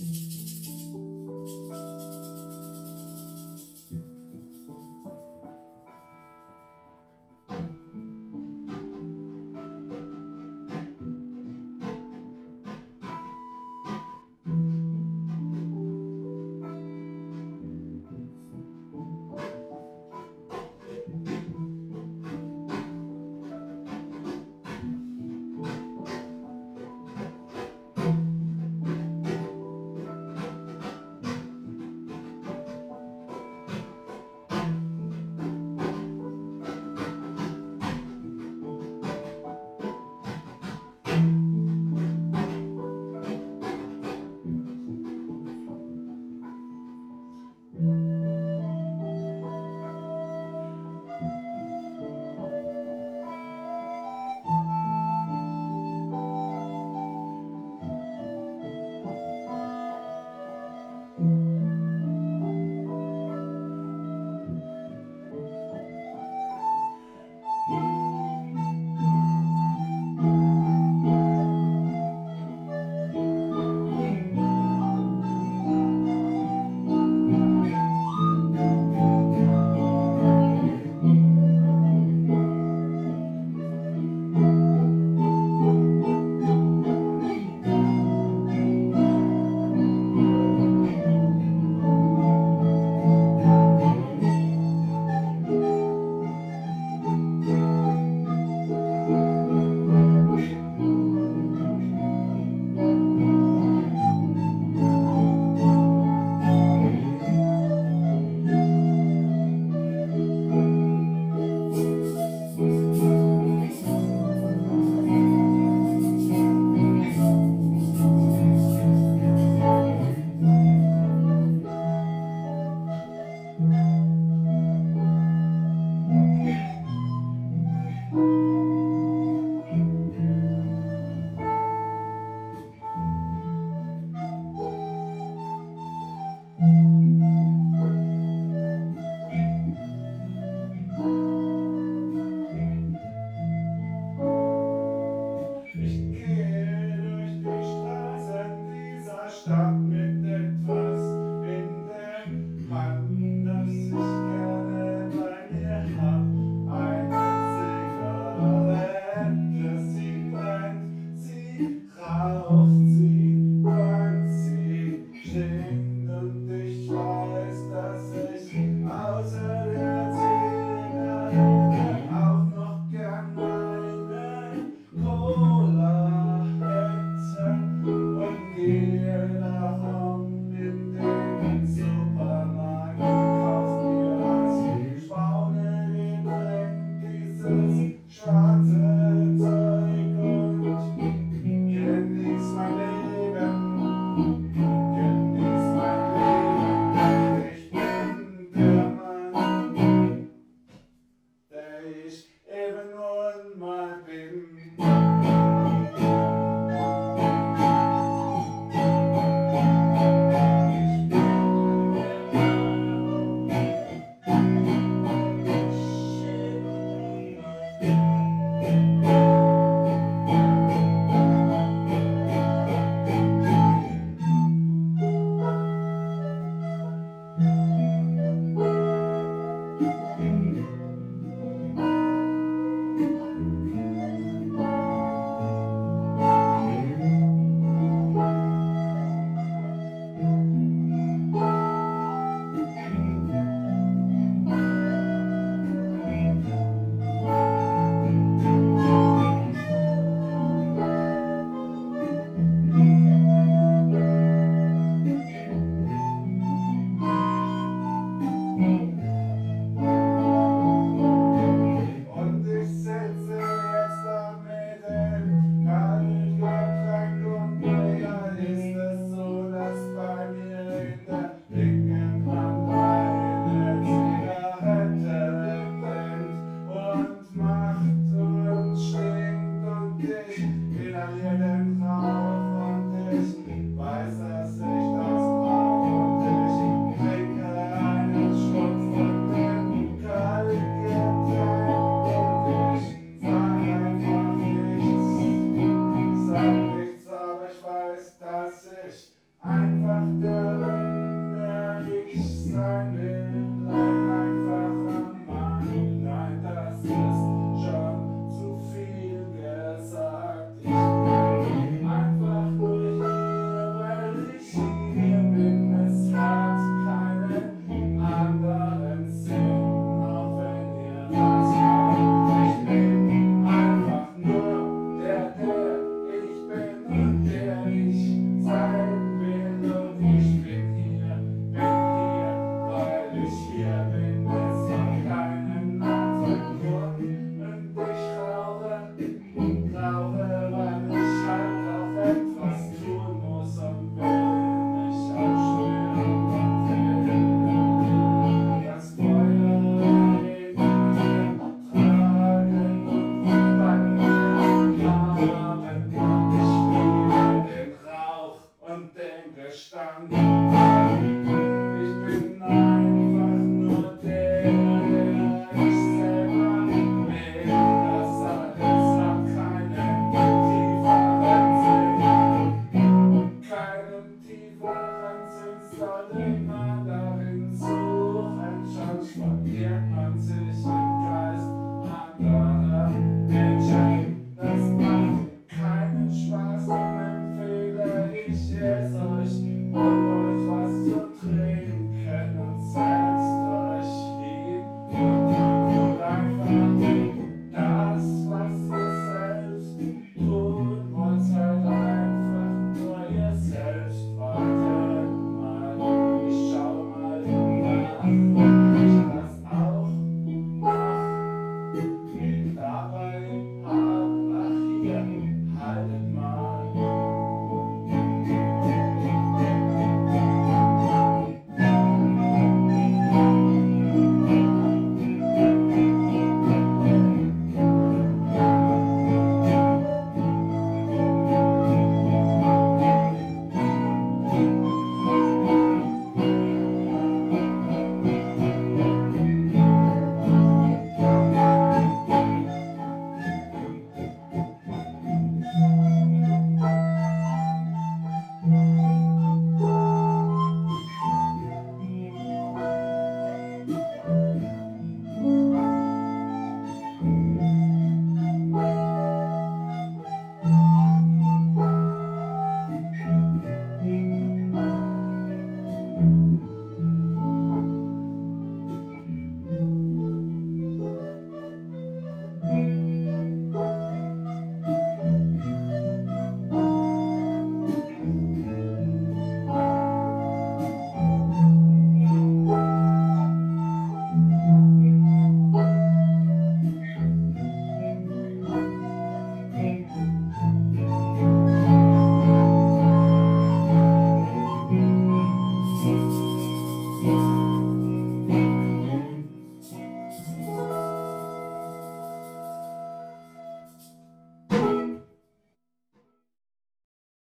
Cola